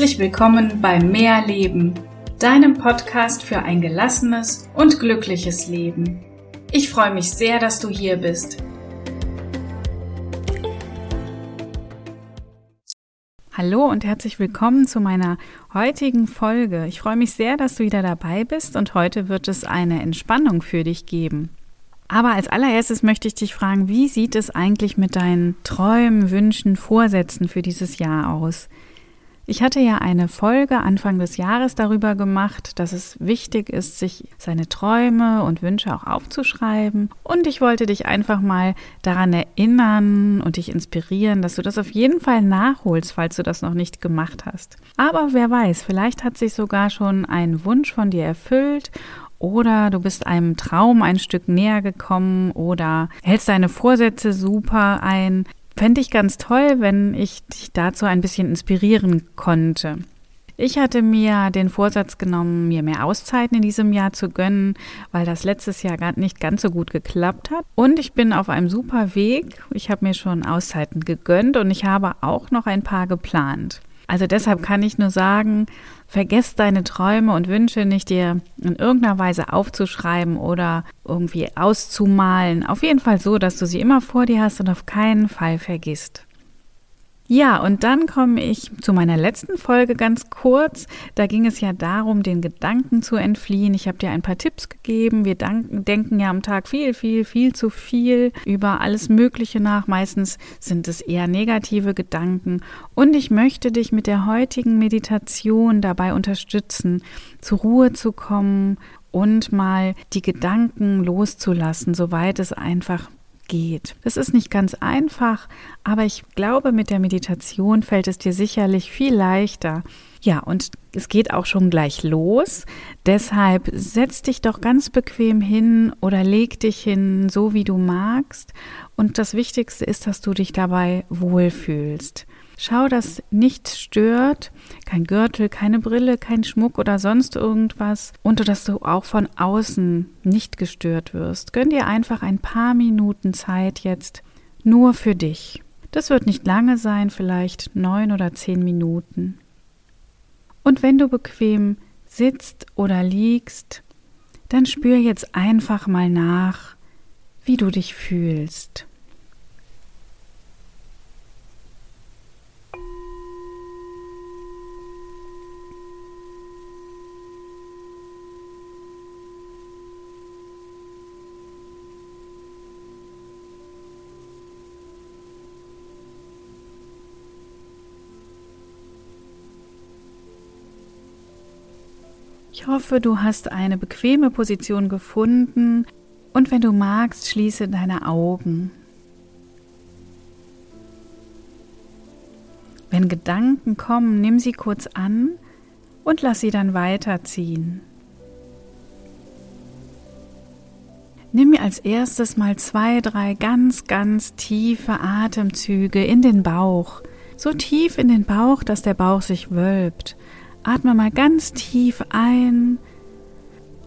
Herzlich willkommen bei Mehr Leben, deinem Podcast für ein gelassenes und glückliches Leben. Ich freue mich sehr, dass du hier bist. Hallo und herzlich willkommen zu meiner heutigen Folge. Ich freue mich sehr, dass du wieder dabei bist und heute wird es eine Entspannung für dich geben. Aber als allererstes möchte ich dich fragen, wie sieht es eigentlich mit deinen Träumen, Wünschen, Vorsätzen für dieses Jahr aus? Ich hatte ja eine Folge Anfang des Jahres darüber gemacht, dass es wichtig ist, sich seine Träume und Wünsche auch aufzuschreiben. Und ich wollte dich einfach mal daran erinnern und dich inspirieren, dass du das auf jeden Fall nachholst, falls du das noch nicht gemacht hast. Aber wer weiß, vielleicht hat sich sogar schon ein Wunsch von dir erfüllt oder du bist einem Traum ein Stück näher gekommen oder hältst deine Vorsätze super ein fände ich ganz toll, wenn ich dich dazu ein bisschen inspirieren konnte. Ich hatte mir den Vorsatz genommen, mir mehr Auszeiten in diesem Jahr zu gönnen, weil das letztes Jahr gar nicht ganz so gut geklappt hat. Und ich bin auf einem super Weg. Ich habe mir schon Auszeiten gegönnt und ich habe auch noch ein paar geplant. Also deshalb kann ich nur sagen, vergesst deine Träume und Wünsche nicht dir in irgendeiner Weise aufzuschreiben oder irgendwie auszumalen. Auf jeden Fall so, dass du sie immer vor dir hast und auf keinen Fall vergisst. Ja, und dann komme ich zu meiner letzten Folge ganz kurz. Da ging es ja darum, den Gedanken zu entfliehen. Ich habe dir ein paar Tipps gegeben. Wir denken ja am Tag viel, viel, viel zu viel über alles Mögliche nach. Meistens sind es eher negative Gedanken. Und ich möchte dich mit der heutigen Meditation dabei unterstützen, zur Ruhe zu kommen und mal die Gedanken loszulassen, soweit es einfach geht. Das ist nicht ganz einfach, aber ich glaube, mit der Meditation fällt es dir sicherlich viel leichter. Ja, und es geht auch schon gleich los. Deshalb setz dich doch ganz bequem hin oder leg dich hin, so wie du magst. Und das Wichtigste ist, dass du dich dabei wohlfühlst. Schau, dass nichts stört, kein Gürtel, keine Brille, kein Schmuck oder sonst irgendwas und dass du auch von außen nicht gestört wirst. Gönn dir einfach ein paar Minuten Zeit jetzt nur für dich. Das wird nicht lange sein, vielleicht neun oder zehn Minuten. Und wenn du bequem sitzt oder liegst, dann spür jetzt einfach mal nach, wie du dich fühlst. Ich hoffe, du hast eine bequeme Position gefunden und wenn du magst, schließe deine Augen. Wenn Gedanken kommen, nimm sie kurz an und lass sie dann weiterziehen. Nimm mir als erstes mal zwei, drei ganz, ganz tiefe Atemzüge in den Bauch. So tief in den Bauch, dass der Bauch sich wölbt. Atme mal ganz tief ein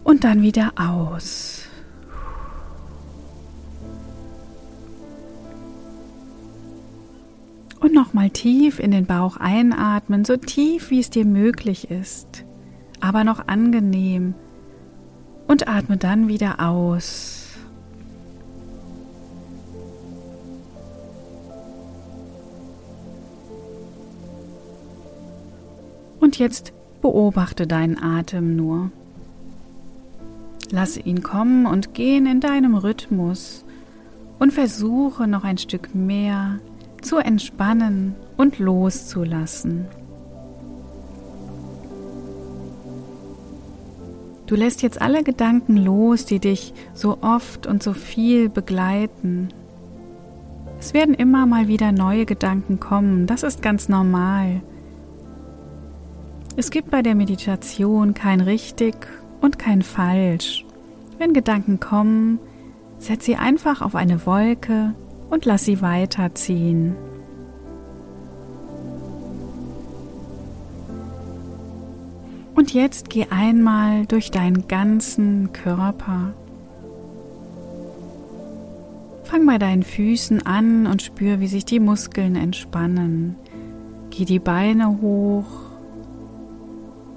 und dann wieder aus. Und nochmal tief in den Bauch einatmen, so tief wie es dir möglich ist, aber noch angenehm. Und atme dann wieder aus. Und jetzt beobachte deinen Atem nur. Lasse ihn kommen und gehen in deinem Rhythmus und versuche noch ein Stück mehr zu entspannen und loszulassen. Du lässt jetzt alle Gedanken los, die dich so oft und so viel begleiten. Es werden immer mal wieder neue Gedanken kommen, das ist ganz normal. Es gibt bei der Meditation kein richtig und kein falsch. Wenn Gedanken kommen, setz sie einfach auf eine Wolke und lass sie weiterziehen. Und jetzt geh einmal durch deinen ganzen Körper. Fang bei deinen Füßen an und spür, wie sich die Muskeln entspannen. Geh die Beine hoch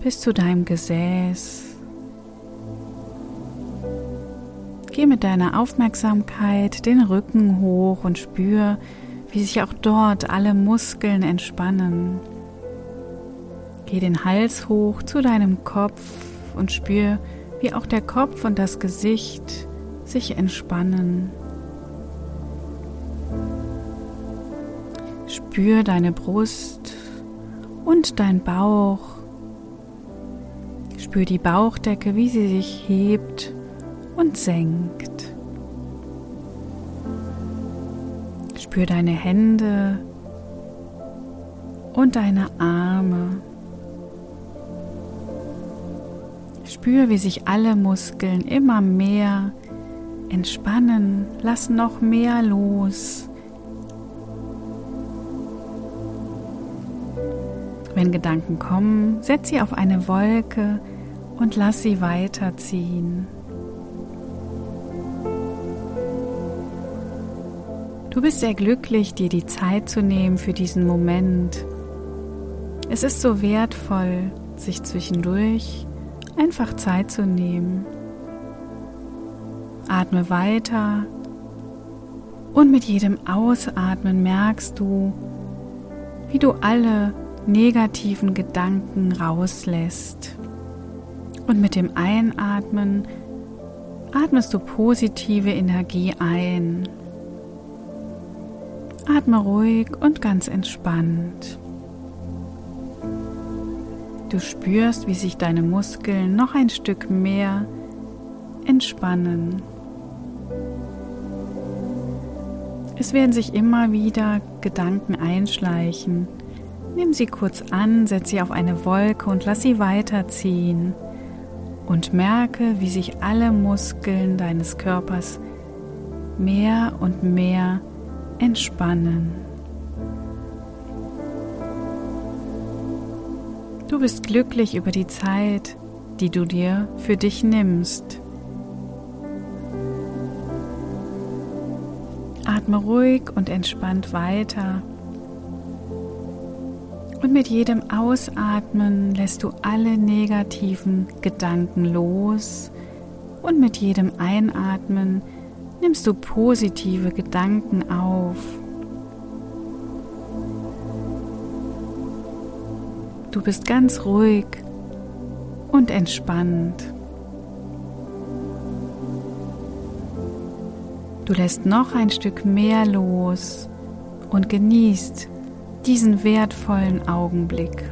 bis zu deinem Gesäß. Geh mit deiner Aufmerksamkeit den Rücken hoch und spür, wie sich auch dort alle Muskeln entspannen. Geh den Hals hoch zu deinem Kopf und spür, wie auch der Kopf und das Gesicht sich entspannen. Spür deine Brust und dein Bauch. Spür die Bauchdecke, wie sie sich hebt und senkt. Spür deine Hände und deine Arme. Spür, wie sich alle Muskeln immer mehr entspannen. Lass noch mehr los. Wenn Gedanken kommen, setz sie auf eine Wolke und lass sie weiterziehen. Du bist sehr glücklich, dir die Zeit zu nehmen für diesen Moment. Es ist so wertvoll, sich zwischendurch einfach Zeit zu nehmen. Atme weiter und mit jedem Ausatmen merkst du, wie du alle negativen Gedanken rauslässt. Und mit dem Einatmen atmest du positive Energie ein. Atme ruhig und ganz entspannt. Du spürst, wie sich deine Muskeln noch ein Stück mehr entspannen. Es werden sich immer wieder Gedanken einschleichen, Nimm sie kurz an, setz sie auf eine Wolke und lass sie weiterziehen. Und merke, wie sich alle Muskeln deines Körpers mehr und mehr entspannen. Du bist glücklich über die Zeit, die du dir für dich nimmst. Atme ruhig und entspannt weiter. Und mit jedem Ausatmen lässt du alle negativen Gedanken los und mit jedem Einatmen nimmst du positive Gedanken auf. Du bist ganz ruhig und entspannt. Du lässt noch ein Stück mehr los und genießt diesen wertvollen Augenblick.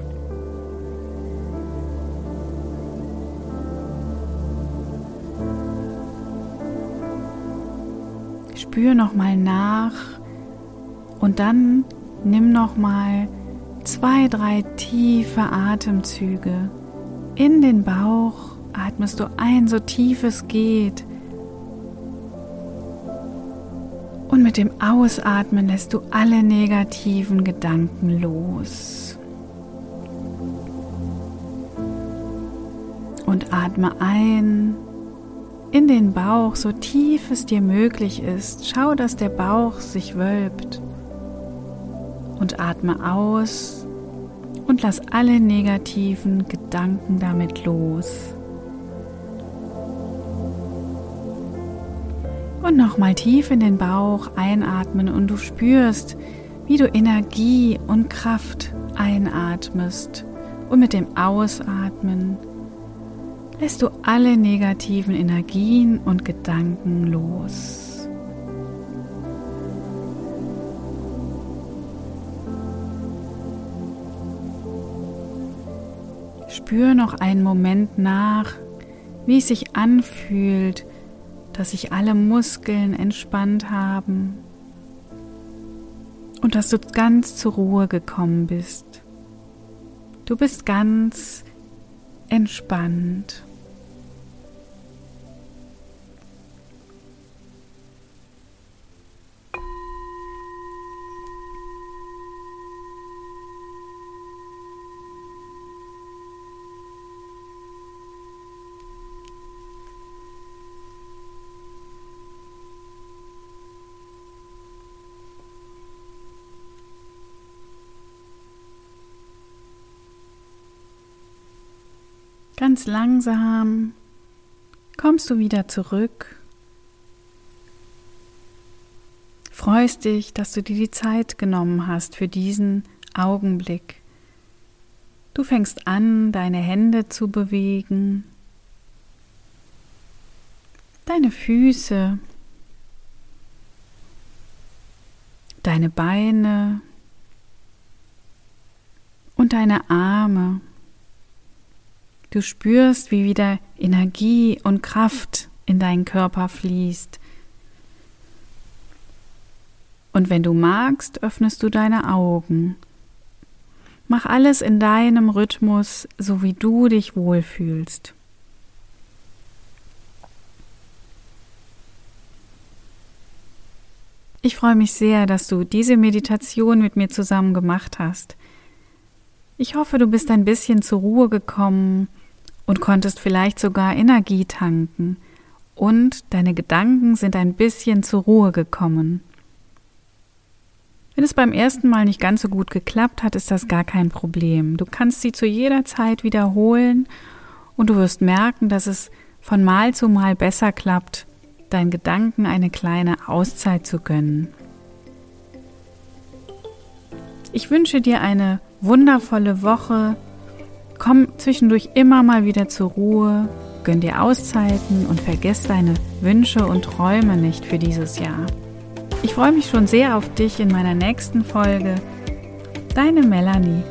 Spür noch mal nach und dann nimm noch mal zwei, drei tiefe Atemzüge in den Bauch. Atmest du ein, so tief es geht. Mit dem Ausatmen lässt du alle negativen Gedanken los. Und atme ein in den Bauch, so tief es dir möglich ist. Schau, dass der Bauch sich wölbt. Und atme aus und lass alle negativen Gedanken damit los. Und nochmal tief in den Bauch einatmen und du spürst, wie du Energie und Kraft einatmest. Und mit dem Ausatmen lässt du alle negativen Energien und Gedanken los. Spür noch einen Moment nach, wie es sich anfühlt, dass sich alle Muskeln entspannt haben und dass du ganz zur Ruhe gekommen bist. Du bist ganz entspannt. Ganz langsam kommst du wieder zurück. Freust dich, dass du dir die Zeit genommen hast für diesen Augenblick. Du fängst an, deine Hände zu bewegen, deine Füße, deine Beine und deine Arme. Du spürst, wie wieder Energie und Kraft in deinen Körper fließt. Und wenn du magst, öffnest du deine Augen. Mach alles in deinem Rhythmus, so wie du dich wohlfühlst. Ich freue mich sehr, dass du diese Meditation mit mir zusammen gemacht hast. Ich hoffe, du bist ein bisschen zur Ruhe gekommen und konntest vielleicht sogar Energie tanken und deine Gedanken sind ein bisschen zur Ruhe gekommen. Wenn es beim ersten Mal nicht ganz so gut geklappt hat, ist das gar kein Problem. Du kannst sie zu jeder Zeit wiederholen und du wirst merken, dass es von Mal zu Mal besser klappt deinen Gedanken eine kleine Auszeit zu gönnen. Ich wünsche dir eine wundervolle Woche. Komm zwischendurch immer mal wieder zur Ruhe, gönn dir Auszeiten und vergiss deine Wünsche und Träume nicht für dieses Jahr. Ich freue mich schon sehr auf dich in meiner nächsten Folge. Deine Melanie.